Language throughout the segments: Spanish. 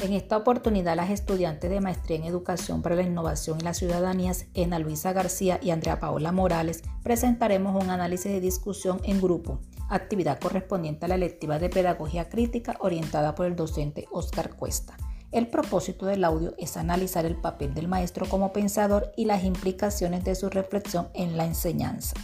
En esta oportunidad, las estudiantes de Maestría en Educación para la Innovación y las Ciudadanías, Ena Luisa García y Andrea Paola Morales, presentaremos un análisis de discusión en grupo, actividad correspondiente a la electiva de Pedagogía Crítica orientada por el docente Oscar Cuesta. El propósito del audio es analizar el papel del maestro como pensador y las implicaciones de su reflexión en la enseñanza.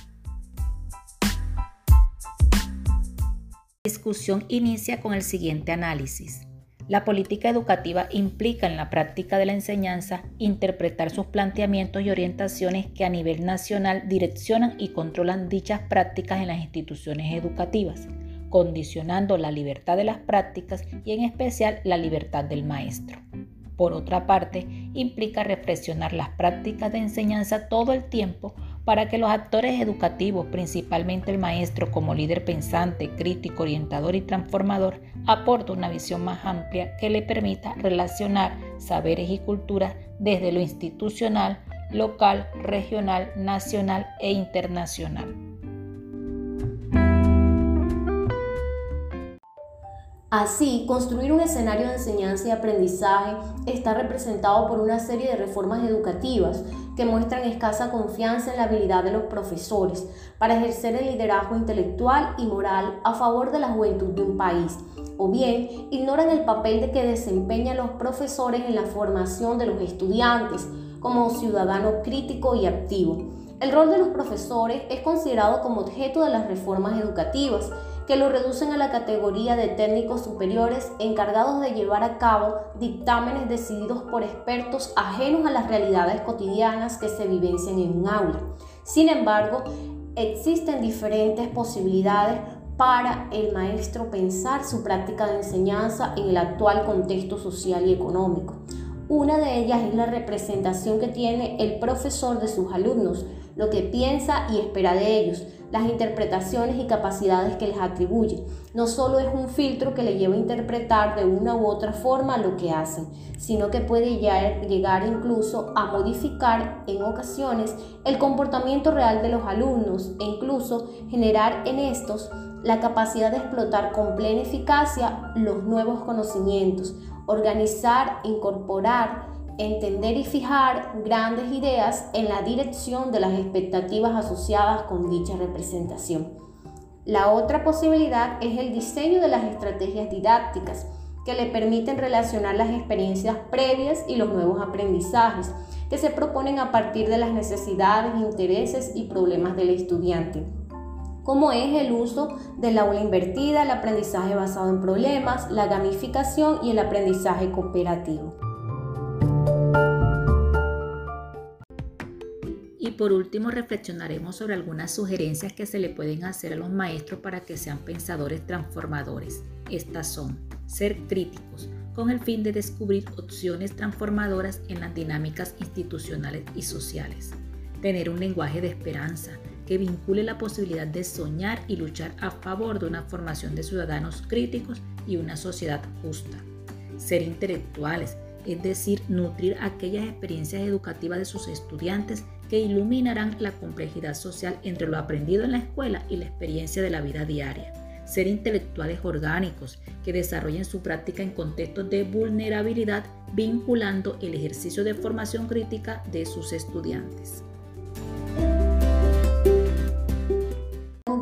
La discusión inicia con el siguiente análisis. La política educativa implica en la práctica de la enseñanza interpretar sus planteamientos y orientaciones que a nivel nacional direccionan y controlan dichas prácticas en las instituciones educativas, condicionando la libertad de las prácticas y en especial la libertad del maestro. Por otra parte, implica reflexionar las prácticas de enseñanza todo el tiempo para que los actores educativos, principalmente el maestro como líder pensante, crítico, orientador y transformador, aporte una visión más amplia que le permita relacionar saberes y culturas desde lo institucional, local, regional, nacional e internacional. Así, construir un escenario de enseñanza y aprendizaje está representado por una serie de reformas educativas que muestran escasa confianza en la habilidad de los profesores para ejercer el liderazgo intelectual y moral a favor de la juventud de un país, o bien ignoran el papel de que desempeñan los profesores en la formación de los estudiantes como ciudadano crítico y activo. El rol de los profesores es considerado como objeto de las reformas educativas que lo reducen a la categoría de técnicos superiores encargados de llevar a cabo dictámenes decididos por expertos ajenos a las realidades cotidianas que se vivencian en un aula. Sin embargo, existen diferentes posibilidades para el maestro pensar su práctica de enseñanza en el actual contexto social y económico. Una de ellas es la representación que tiene el profesor de sus alumnos, lo que piensa y espera de ellos, las interpretaciones y capacidades que les atribuye. No solo es un filtro que le lleva a interpretar de una u otra forma lo que hacen, sino que puede llegar incluso a modificar en ocasiones el comportamiento real de los alumnos e incluso generar en estos la capacidad de explotar con plena eficacia los nuevos conocimientos, organizar, incorporar, entender y fijar grandes ideas en la dirección de las expectativas asociadas con dicha representación. La otra posibilidad es el diseño de las estrategias didácticas que le permiten relacionar las experiencias previas y los nuevos aprendizajes que se proponen a partir de las necesidades, intereses y problemas del estudiante como es el uso del aula invertida, el aprendizaje basado en problemas, la gamificación y el aprendizaje cooperativo. Y por último, reflexionaremos sobre algunas sugerencias que se le pueden hacer a los maestros para que sean pensadores transformadores. Estas son ser críticos, con el fin de descubrir opciones transformadoras en las dinámicas institucionales y sociales. Tener un lenguaje de esperanza que vincule la posibilidad de soñar y luchar a favor de una formación de ciudadanos críticos y una sociedad justa. Ser intelectuales, es decir, nutrir aquellas experiencias educativas de sus estudiantes que iluminarán la complejidad social entre lo aprendido en la escuela y la experiencia de la vida diaria. Ser intelectuales orgánicos que desarrollen su práctica en contextos de vulnerabilidad vinculando el ejercicio de formación crítica de sus estudiantes.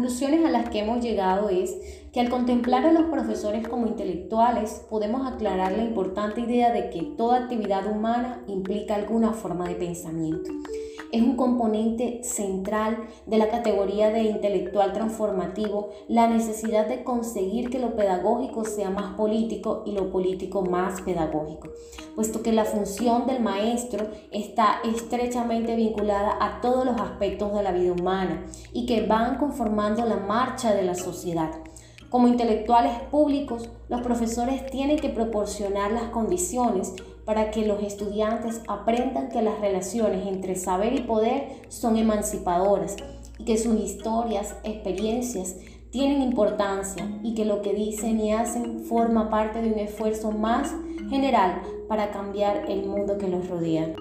conclusiones a las que hemos llegado es que al contemplar a los profesores como intelectuales podemos aclarar la importante idea de que toda actividad humana implica alguna forma de pensamiento es un componente central de la categoría de intelectual transformativo la necesidad de conseguir que lo pedagógico sea más político y lo político más pedagógico, puesto que la función del maestro está estrechamente vinculada a todos los aspectos de la vida humana y que van conformando la marcha de la sociedad. Como intelectuales públicos, los profesores tienen que proporcionar las condiciones para que los estudiantes aprendan que las relaciones entre saber y poder son emancipadoras y que sus historias, experiencias tienen importancia y que lo que dicen y hacen forma parte de un esfuerzo más general para cambiar el mundo que los rodea.